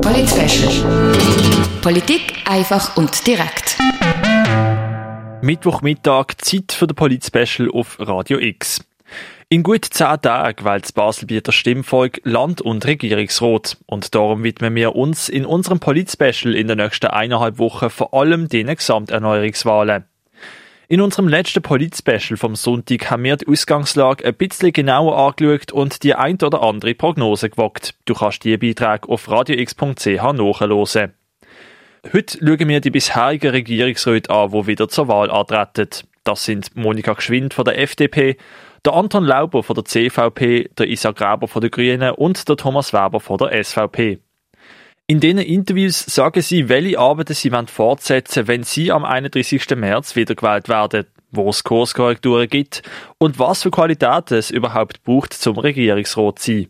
Polit Politik einfach und direkt. Mittwochmittag Zeit für den Polit-Special auf Radio X. In gut zehn Tagen wählt das Baselbieter Stimmvolk Land- und Regierungsrat. Und darum widmen wir uns in unserem Polit-Special in den nächsten eineinhalb Wochen vor allem den Gesamterneuerungswahlen. In unserem letzten Polit-Special vom Sonntag haben wir die Ausgangslage ein bisschen genauer angeschaut und die ein oder andere Prognose gewagt. Du kannst die Beiträge auf radiox.ch nachhören. Heute schauen wir die bisherigen Regierungsräte an, die wieder zur Wahl antreten. Das sind Monika Geschwind von der FDP, der Anton Lauber von der CVP, der Isa Graber von der Grünen und der Thomas Weber von der SVP. In diesen Interviews sagen sie, welche Arbeiten sie fortsetzen wollen, wenn sie am 31. März wiedergewählt werden, wo es Kurskorrekturen gibt und was für Qualitäten es überhaupt braucht, zum Regierungsrat zu sein.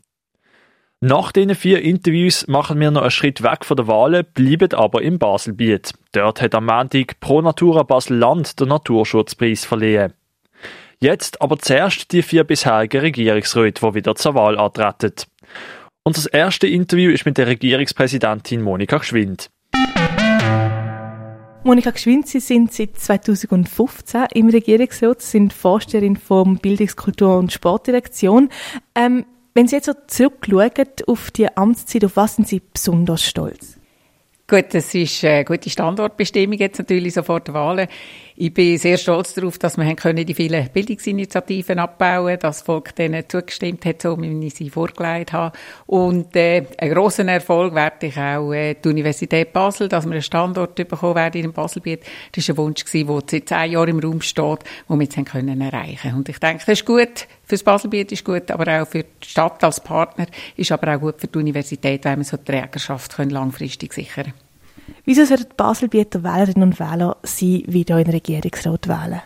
Nach diesen vier Interviews machen wir noch einen Schritt weg von der Wahlen, bleiben aber im Baselbiet. Dort hat am Montag Pro Natura Basel-Land den Naturschutzpreis verliehen. Jetzt aber zuerst die vier bisherigen Regierungsräte, die wieder zur Wahl antreten. Unser erstes Interview ist mit der Regierungspräsidentin Monika Geschwind. Monika Geschwind, Sie sind seit 2015 im Regierungsrat, sind Vorsteherin vom Bildungskultur- und Sportdirektion. Ähm, wenn Sie jetzt so zurückschauen auf die Amtszeit, auf was sind Sie besonders stolz? Gut, das ist eine gute Standortbestimmung jetzt natürlich sofort der Wahlen. Ich bin sehr stolz darauf, dass wir können die vielen Bildungsinitiativen abbauen dass das Volk denen zugestimmt hat, so wie ich sie vorgelegt habe. Und äh, einen grossen Erfolg werde ich auch äh, die Universität Basel, dass wir einen Standort bekommen werden in Baselbiet. Das war ein Wunsch, der seit zehn Jahren im Raum steht, den wir jetzt können erreichen Und ich denke, das ist gut für das Baselbiet, ist gut, aber auch für die Stadt als Partner, ist aber auch gut für die Universität, weil wir so die Trägerschaft können langfristig sichern können. Wieso sollten die Baselbieter Wählerinnen und Wähler Sie wieder in den Regierungsrat wählen?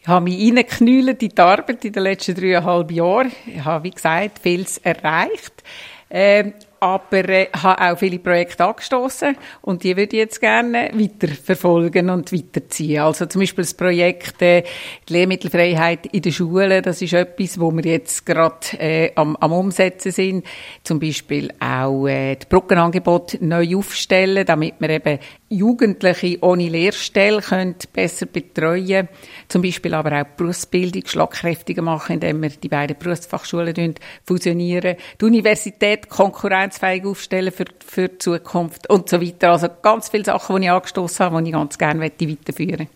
Ich habe mich reingeknüllt in die Arbeit in den letzten dreieinhalb Jahren. Ich habe, wie gesagt, vieles erreicht. Ähm, aber äh, habe auch viele Projekte angestoßen und die würde ich jetzt gerne weiter verfolgen und weiterziehen. Also zum Beispiel das Projekt äh, die Lehrmittelfreiheit in den Schulen, das ist etwas, wo wir jetzt gerade äh, am, am Umsetzen sind. Zum Beispiel auch äh, das Brückenangebot neu aufstellen, damit wir eben Jugendliche ohne Lehrstelle können besser betreuen Zum Beispiel aber auch die Berufsbildung schlagkräftiger machen, indem wir die beiden Berufsfachschulen fusionieren. Die Universität konkurrenzfähig aufstellen für, für die Zukunft und so weiter. Also ganz viele Sachen, die ich angestoßen habe, die ich ganz gerne weiterführen möchte.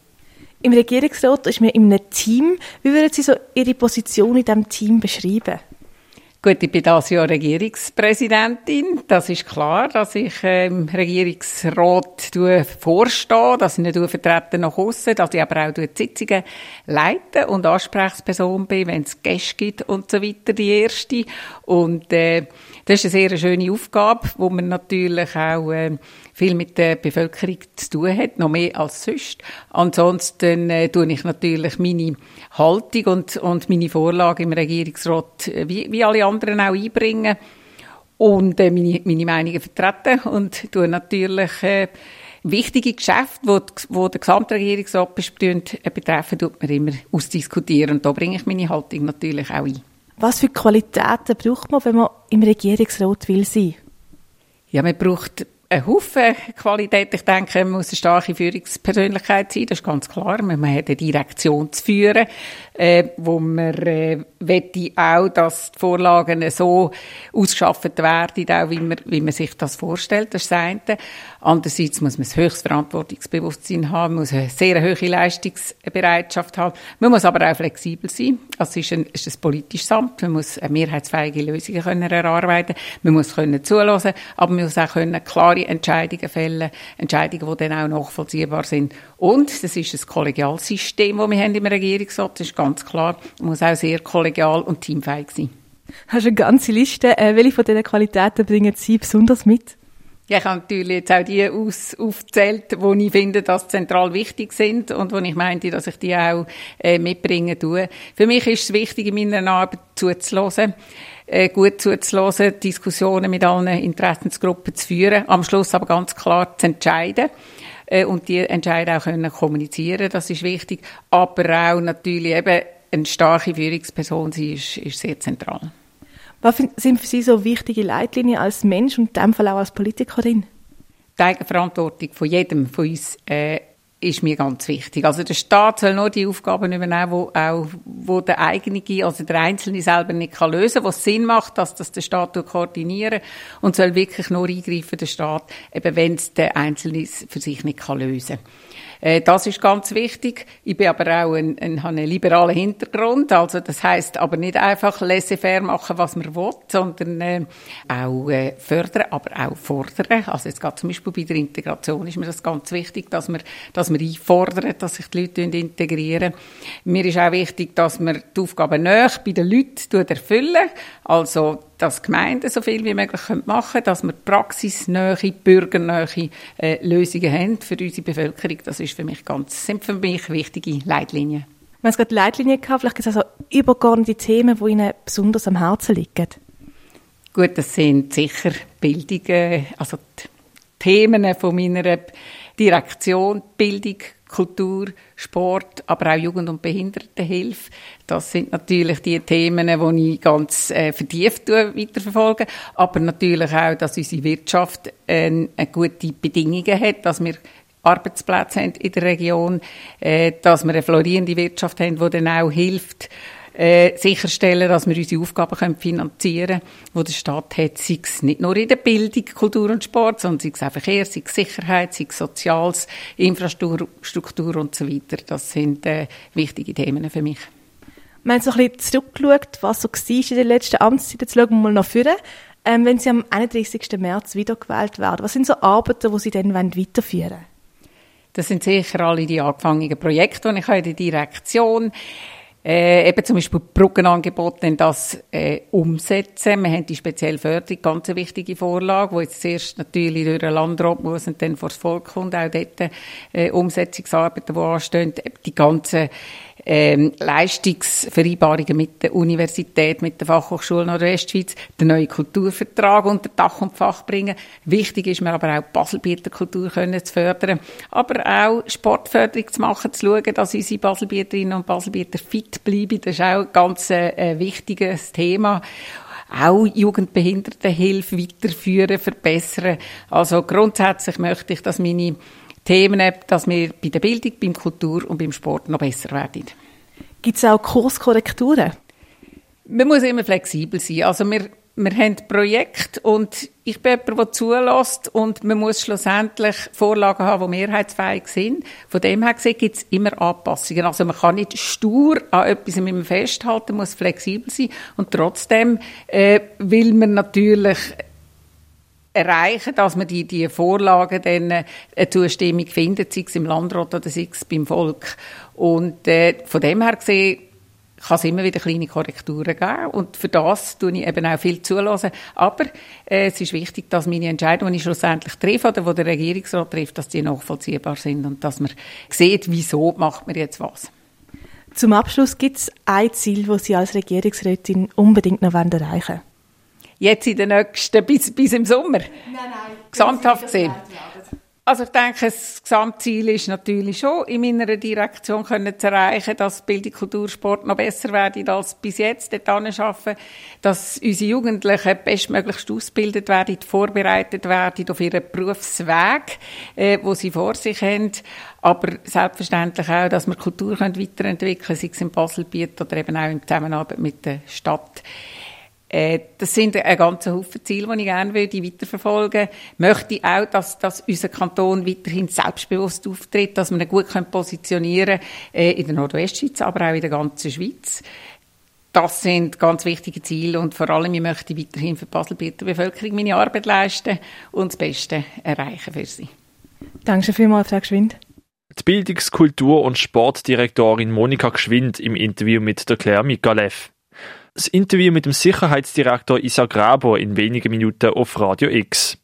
Im Regierungsrat ist man in einem Team. Wie würden Sie so Ihre Position in diesem Team beschreiben? Gut, ich bin das Jahr Regierungspräsidentin. Das ist klar, dass ich im Regierungsrat vorstehe, dass ich nicht vertreten nach außen, dass ich aber auch die Sitzungen leite und Ansprechperson bin, wenn es Gäste gibt und so weiter, die erste. Und äh, das ist eine sehr schöne Aufgabe, wo man natürlich auch äh, viel mit der Bevölkerung zu tun hat, noch mehr als sonst. Ansonsten äh, tue ich natürlich meine Haltung und, und meine Vorlage im Regierungsrat äh, wie, wie alle anderen auch einbringen und äh, meine, meine Meinungen vertreten und tue natürlich äh, wichtige Geschäfte, wo, wo der Gesamtregierungsrat äh, betreffen, tut man immer ausdiskutieren und da bringe ich meine Haltung natürlich auch ein. Was für Qualitäten braucht man, wenn man im Regierungsrat will sein? Ja, man braucht ein Haufen Qualität. Ich denke, man muss eine starke Führungspersönlichkeit sein, das ist ganz klar. Man hat eine Direktion zu führen, äh, wo man äh, wette auch, dass die Vorlagen so ausgeschafft werden, auch wie man, wie man sich das vorstellt. Das ist das eine. Andererseits muss man ein höchstes Verantwortungsbewusstsein haben, muss eine sehr hohe Leistungsbereitschaft haben. Man muss aber auch flexibel sein. Also es ist ein, ist ein politisches Amt. Man muss mehrheitsfähige Lösungen können erarbeiten. Man muss können zulassen, aber man muss auch können klare Entscheidungen fällen, Entscheidungen, die dann auch nachvollziehbar sind. Und das ist ein Kollegialsystem, das wir haben im Regierungsrat. Das ist ganz klar. Man muss auch sehr kollegial und teamfähig sein. Hast du eine ganze Liste? Äh, welche von diesen Qualitäten bringen Sie besonders mit? Ja, ich habe natürlich jetzt auch die aus, aufgezählt, wo ich finde, dass zentral wichtig sind und wo ich meinte, dass ich die auch äh, mitbringen tue. Für mich ist es wichtig, in meiner Arbeit zuzuhören, äh, gut zuzuhören, Diskussionen mit allen Interessensgruppen zu führen, am Schluss aber ganz klar zu entscheiden äh, und die Entscheidungen auch können kommunizieren, das ist wichtig, aber auch natürlich eben eine starke Führungsperson sein ist, ist sehr zentral. Was sind für Sie so wichtige Leitlinien als Mensch und in dem Fall auch als Politikerin? Die Eigenverantwortung von jedem von uns äh, ist mir ganz wichtig. Also der Staat soll nur die Aufgaben übernehmen, wo auch wo der eigene, also der Einzelne selber nicht kann lösen, was Sinn macht, dass das der Staat koordinieren und soll wirklich nur eingreifen der Staat, eben wenn es der Einzelne für sich nicht kann lösen. Äh, das ist ganz wichtig. Ich bin aber auch ein, ein, habe einen liberalen Hintergrund. Also das heißt aber nicht einfach laissez-faire machen, was man will, sondern äh, auch äh, fördern, aber auch fordern. Also jetzt gerade zum Beispiel bei der Integration ist mir das ganz wichtig, dass man, dass man einfordern, dass sich die Leute integrieren. Mir ist auch wichtig, dass man die Aufgaben näher bei den Leuten erfüllen. Also dass Gemeinden so viel wie möglich machen können, dass wir praxisnähe, bürgernähe äh, Lösungen haben für unsere Bevölkerung. Das ist für mich ganz, sind für mich wichtige Leitlinien. Wir haben gerade Leitlinien gehabt, vielleicht gibt es also übergeordnete Themen, die Ihnen besonders am Herzen liegen. Gut, das sind sicher Bildungen, also die Themen von meiner Direktion, Bildung, Kultur, Sport, aber auch Jugend- und Behindertenhilfe. Das sind natürlich die Themen, die ich ganz äh, vertieft weiterverfolge. Aber natürlich auch, dass unsere Wirtschaft äh, gute Bedingungen hat, dass wir Arbeitsplätze haben in der Region, äh, dass wir eine florierende Wirtschaft haben, die dann auch hilft, äh, sicherstellen, dass wir unsere Aufgaben können finanzieren können, die der Staat hat, sei es nicht nur in der Bildung, Kultur und Sport, sondern sei es auch Verkehr, sei es Sicherheit, sei es Soziales, Infrastruktur und so weiter. Das sind äh, wichtige Themen für mich. Wir haben so ein bisschen zurückgeschaut, was so war in der letzten Amtszeit. Jetzt schauen wir mal nach vorne. Ähm, wenn Sie am 31. März wiedergewählt werden, was sind so Arbeiten, die Sie dann weiterführen wollen? Das sind sicher alle die angefangenen Projekte, die ich in der Direktion habe äh, eben zum Beispiel Brückenangebote das äh, umsetzen. Wir haben die spezielle Förderung, ganz eine wichtige Vorlage, die jetzt zuerst natürlich durch den Landrat muss und dann vor das Volk kommt, auch dort äh, Umsetzungsarbeiten, die anstehen, die ganzen ähm, Leistungsvereinbarungen mit der Universität, mit der Fachhochschule Nordwestschweiz, den neuen Kulturvertrag unter Dach und Fach bringen. Wichtig ist mir aber auch Baselbieter Kultur können zu fördern, aber auch Sportförderung zu machen, zu schauen, dass unsere Baselbieterinnen und Baselbieter fit bleiben. Das ist auch ein ganz äh, wichtiges Thema auch Jugendbehindertenhilfe weiterführen, verbessern. Also grundsätzlich möchte ich, dass meine Themen, dass wir bei der Bildung, beim Kultur und beim Sport noch besser werden. Gibt es auch Kurskorrekturen? Man muss immer flexibel sein. Also wir, wir haben Projekte und ich bin jemand, der zulässt und man muss schlussendlich Vorlagen haben, die mehrheitsfähig sind. Von dem her gesehen gibt es immer Anpassungen. Also man kann nicht stur an etwas festhalten, muss flexibel sein und trotzdem äh, will man natürlich erreichen, dass man die, die Vorlagen dann äh, eine Zustimmung findet, sei es im Landrat oder sei es beim Volk. Und äh, von dem her gesehen kann es immer wieder kleine Korrekturen geben und für das tue ich eben auch viel zulassen. Aber äh, es ist wichtig, dass meine Entscheidungen, die ich schlussendlich treffe oder die der Regierungsrat trifft, dass die nachvollziehbar sind und dass man sieht, wieso macht man jetzt was. Zum Abschluss gibt es ein Ziel, das Sie als Regierungsrätin unbedingt noch erreichen wollen jetzt in den nächsten, bis, bis im Sommer? Nein, nein. Gesamthaft gesehen. Also ich denke, das Gesamtziel ist natürlich schon, in meiner Direktion können zu erreichen, dass Bildung, Kultur, Sport noch besser werden als bis jetzt dort arbeiten, dass unsere Jugendlichen bestmöglichst ausgebildet werden, vorbereitet werden auf ihren Berufsweg, äh, wo sie vor sich haben, aber selbstverständlich auch, dass wir Kultur können weiterentwickeln können, sei es im Baselbiet oder eben auch in Zusammenarbeit mit der Stadt. Äh, das sind ein ganzer Haufen Ziele, die ich gerne würde weiterverfolgen möchte. auch, dass, dass unser Kanton weiterhin selbstbewusst auftritt, dass wir ihn gut positionieren können, äh, in der Nordwestschweiz, aber auch in der ganzen Schweiz. Das sind ganz wichtige Ziele und vor allem, ich möchte weiterhin für die Baselbieter Bevölkerung meine Arbeit leisten und das Beste erreichen für sie. Danke vielmals, Frau Geschwind. Die Bildungs-, Kultur- und Sportdirektorin Monika Geschwind im Interview mit der Claire Mikalev. Das Interview mit dem Sicherheitsdirektor Isa Grabo in wenigen Minuten auf Radio X.